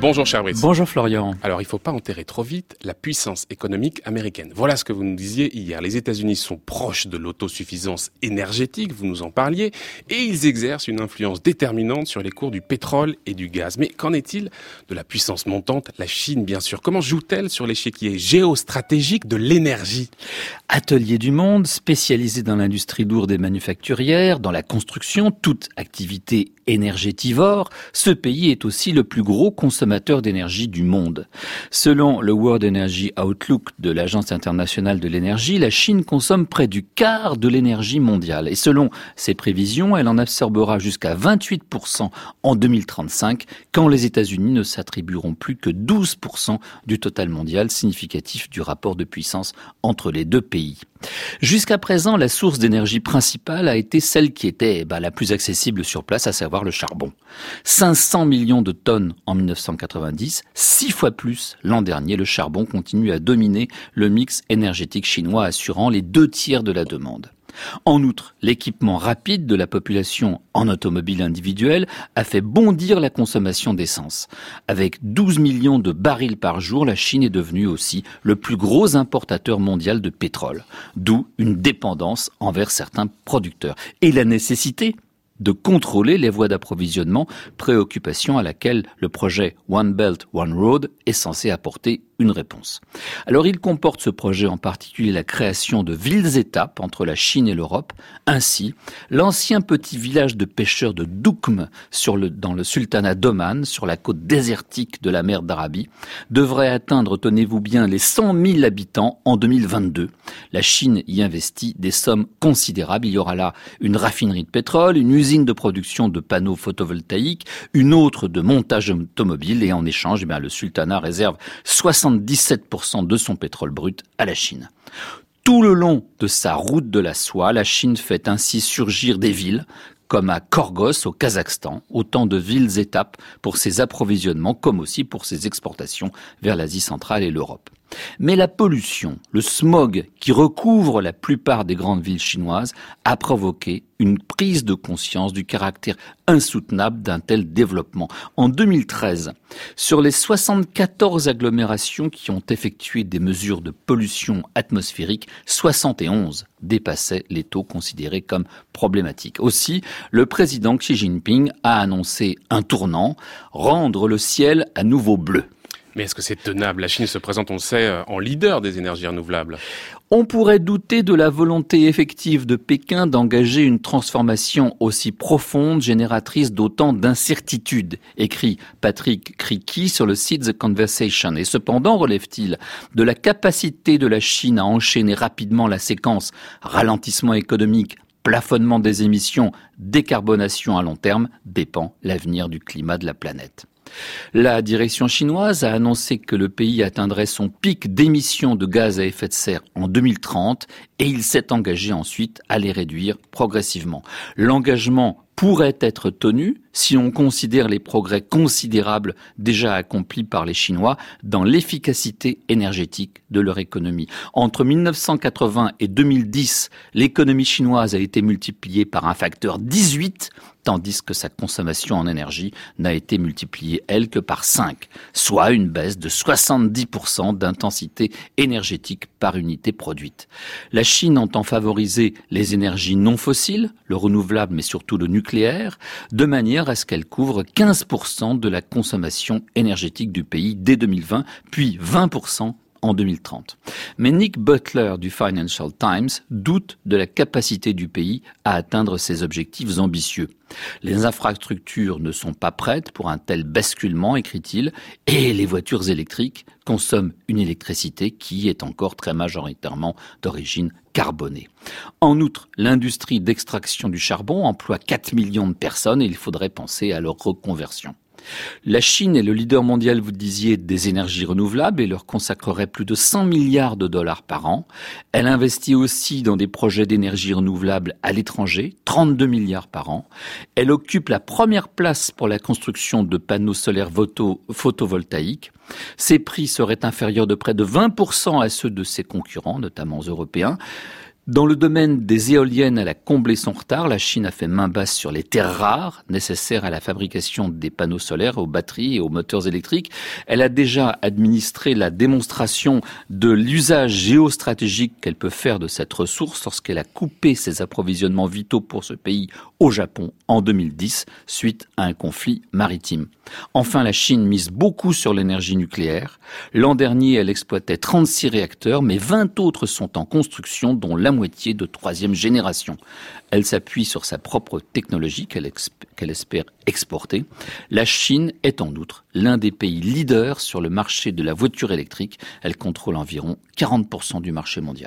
Bonjour cher Brice. Bonjour Florian. Alors il ne faut pas enterrer trop vite la puissance économique américaine. Voilà ce que vous nous disiez hier. Les États-Unis sont proches de l'autosuffisance énergétique, vous nous en parliez, et ils exercent une influence déterminante sur les cours du pétrole et du gaz. Mais qu'en est-il de la puissance montante, la Chine bien sûr Comment joue-t-elle sur l'échiquier géostratégique de l'énergie? Atelier du monde, spécialisé dans l'industrie lourde et manufacturière, dans la construction, toute activité énergétivore, ce pays est aussi le plus gros consommateur d'énergie du monde. Selon le World Energy Outlook de l'Agence internationale de l'énergie, la Chine consomme près du quart de l'énergie mondiale. Et selon ses prévisions, elle en absorbera jusqu'à 28% en 2035, quand les États-Unis ne s'attribueront plus que 12% du total mondial, significatif du rapport de puissance entre les deux pays. Jusqu'à présent, la source d'énergie principale a été celle qui était bah, la plus accessible sur place, à savoir le charbon. 500 millions de tonnes en 1990, six fois plus l'an dernier. Le charbon continue à dominer le mix énergétique chinois, assurant les deux tiers de la demande. En outre, l'équipement rapide de la population en automobile individuelle a fait bondir la consommation d'essence. Avec 12 millions de barils par jour, la Chine est devenue aussi le plus gros importateur mondial de pétrole, d'où une dépendance envers certains producteurs. Et la nécessité de contrôler les voies d'approvisionnement, préoccupation à laquelle le projet One Belt, One Road est censé apporter une réponse. Alors il comporte ce projet en particulier la création de villes-étapes entre la Chine et l'Europe. Ainsi, l'ancien petit village de pêcheurs de Doukm dans le sultanat d'Oman, sur la côte désertique de la mer d'Arabie, devrait atteindre, tenez-vous bien, les 100 000 habitants en 2022. La Chine y investit des sommes considérables. Il y aura là une raffinerie de pétrole, une usine de production de panneaux photovoltaïques, une autre de montage automobile et en échange, eh le sultanat réserve 60 77% de son pétrole brut à la Chine. Tout le long de sa route de la soie, la Chine fait ainsi surgir des villes comme à Korgos au Kazakhstan, autant de villes-étapes pour ses approvisionnements comme aussi pour ses exportations vers l'Asie centrale et l'Europe. Mais la pollution, le smog qui recouvre la plupart des grandes villes chinoises a provoqué une prise de conscience du caractère insoutenable d'un tel développement. En 2013, sur les 74 agglomérations qui ont effectué des mesures de pollution atmosphérique, 71 dépassaient les taux considérés comme problématiques. Aussi, le président Xi Jinping a annoncé un tournant, rendre le ciel à nouveau bleu. Mais est-ce que c'est tenable? La Chine se présente, on le sait, euh, en leader des énergies renouvelables. On pourrait douter de la volonté effective de Pékin d'engager une transformation aussi profonde, génératrice d'autant d'incertitudes, écrit Patrick Criqui sur le site The Conversation. Et cependant, relève-t-il, de la capacité de la Chine à enchaîner rapidement la séquence ralentissement économique, plafonnement des émissions, décarbonation à long terme, dépend l'avenir du climat de la planète. La direction chinoise a annoncé que le pays atteindrait son pic d'émissions de gaz à effet de serre en 2030 et il s'est engagé ensuite à les réduire progressivement. L'engagement pourrait être tenu si on considère les progrès considérables déjà accomplis par les Chinois dans l'efficacité énergétique de leur économie. Entre 1980 et 2010, l'économie chinoise a été multipliée par un facteur 18 tandis que sa consommation en énergie n'a été multipliée, elle, que par 5, soit une baisse de 70% d'intensité énergétique par unité produite. La Chine entend favoriser les énergies non fossiles, le renouvelable mais surtout le nucléaire, de manière à ce qu'elle couvre 15% de la consommation énergétique du pays dès 2020, puis 20% en 2030. Mais Nick Butler du Financial Times doute de la capacité du pays à atteindre ses objectifs ambitieux. Les infrastructures ne sont pas prêtes pour un tel basculement, écrit-il, et les voitures électriques consomment une électricité qui est encore très majoritairement d'origine carbonée. En outre, l'industrie d'extraction du charbon emploie 4 millions de personnes et il faudrait penser à leur reconversion. La Chine est le leader mondial, vous disiez, des énergies renouvelables et leur consacrerait plus de 100 milliards de dollars par an. Elle investit aussi dans des projets d'énergie renouvelable à l'étranger, 32 milliards par an. Elle occupe la première place pour la construction de panneaux solaires photovoltaïques. Ses prix seraient inférieurs de près de 20% à ceux de ses concurrents, notamment européens. Dans le domaine des éoliennes, elle a comblé son retard. La Chine a fait main basse sur les terres rares nécessaires à la fabrication des panneaux solaires, aux batteries et aux moteurs électriques. Elle a déjà administré la démonstration de l'usage géostratégique qu'elle peut faire de cette ressource lorsqu'elle a coupé ses approvisionnements vitaux pour ce pays au Japon en 2010 suite à un conflit maritime. Enfin, la Chine mise beaucoup sur l'énergie nucléaire. L'an dernier, elle exploitait 36 réacteurs, mais 20 autres sont en construction, dont la de troisième génération. Elle s'appuie sur sa propre technologie qu'elle espère exporter. La Chine est en outre l'un des pays leaders sur le marché de la voiture électrique. Elle contrôle environ 40% du marché mondial.